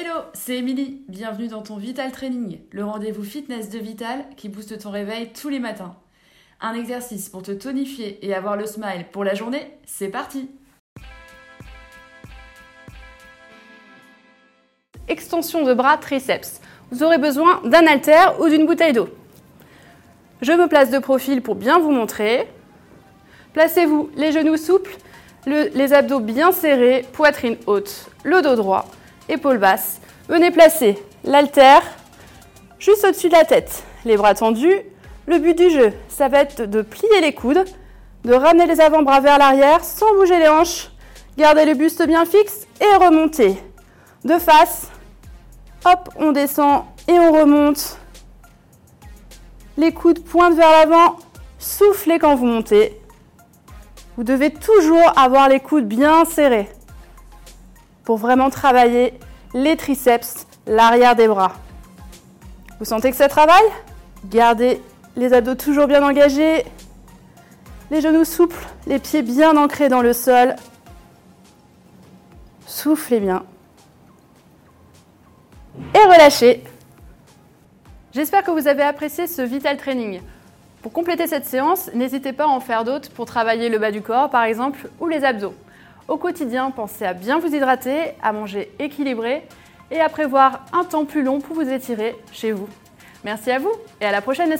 Hello, c'est Émilie. Bienvenue dans ton Vital Training, le rendez-vous fitness de Vital qui booste ton réveil tous les matins. Un exercice pour te tonifier et avoir le smile pour la journée, c'est parti Extension de bras triceps. Vous aurez besoin d'un haltère ou d'une bouteille d'eau. Je me place de profil pour bien vous montrer. Placez-vous les genoux souples, les abdos bien serrés, poitrine haute, le dos droit, épaules basses. Venez placer l'haltère juste au-dessus de la tête, les bras tendus. Le but du jeu, ça va être de plier les coudes, de ramener les avant-bras vers l'arrière sans bouger les hanches. Gardez le buste bien fixe et remontez. De face, hop, on descend et on remonte. Les coudes pointent vers l'avant, soufflez quand vous montez. Vous devez toujours avoir les coudes bien serrés pour vraiment travailler les triceps, l'arrière des bras. Vous sentez que ça travaille? Gardez les abdos toujours bien engagés, les genoux souples, les pieds bien ancrés dans le sol. Soufflez bien. Et relâchez. J'espère que vous avez apprécié ce Vital Training. Pour compléter cette séance, n'hésitez pas à en faire d'autres pour travailler le bas du corps par exemple ou les abdos. Au quotidien, pensez à bien vous hydrater, à manger équilibré et à prévoir un temps plus long pour vous étirer chez vous. Merci à vous et à la prochaine les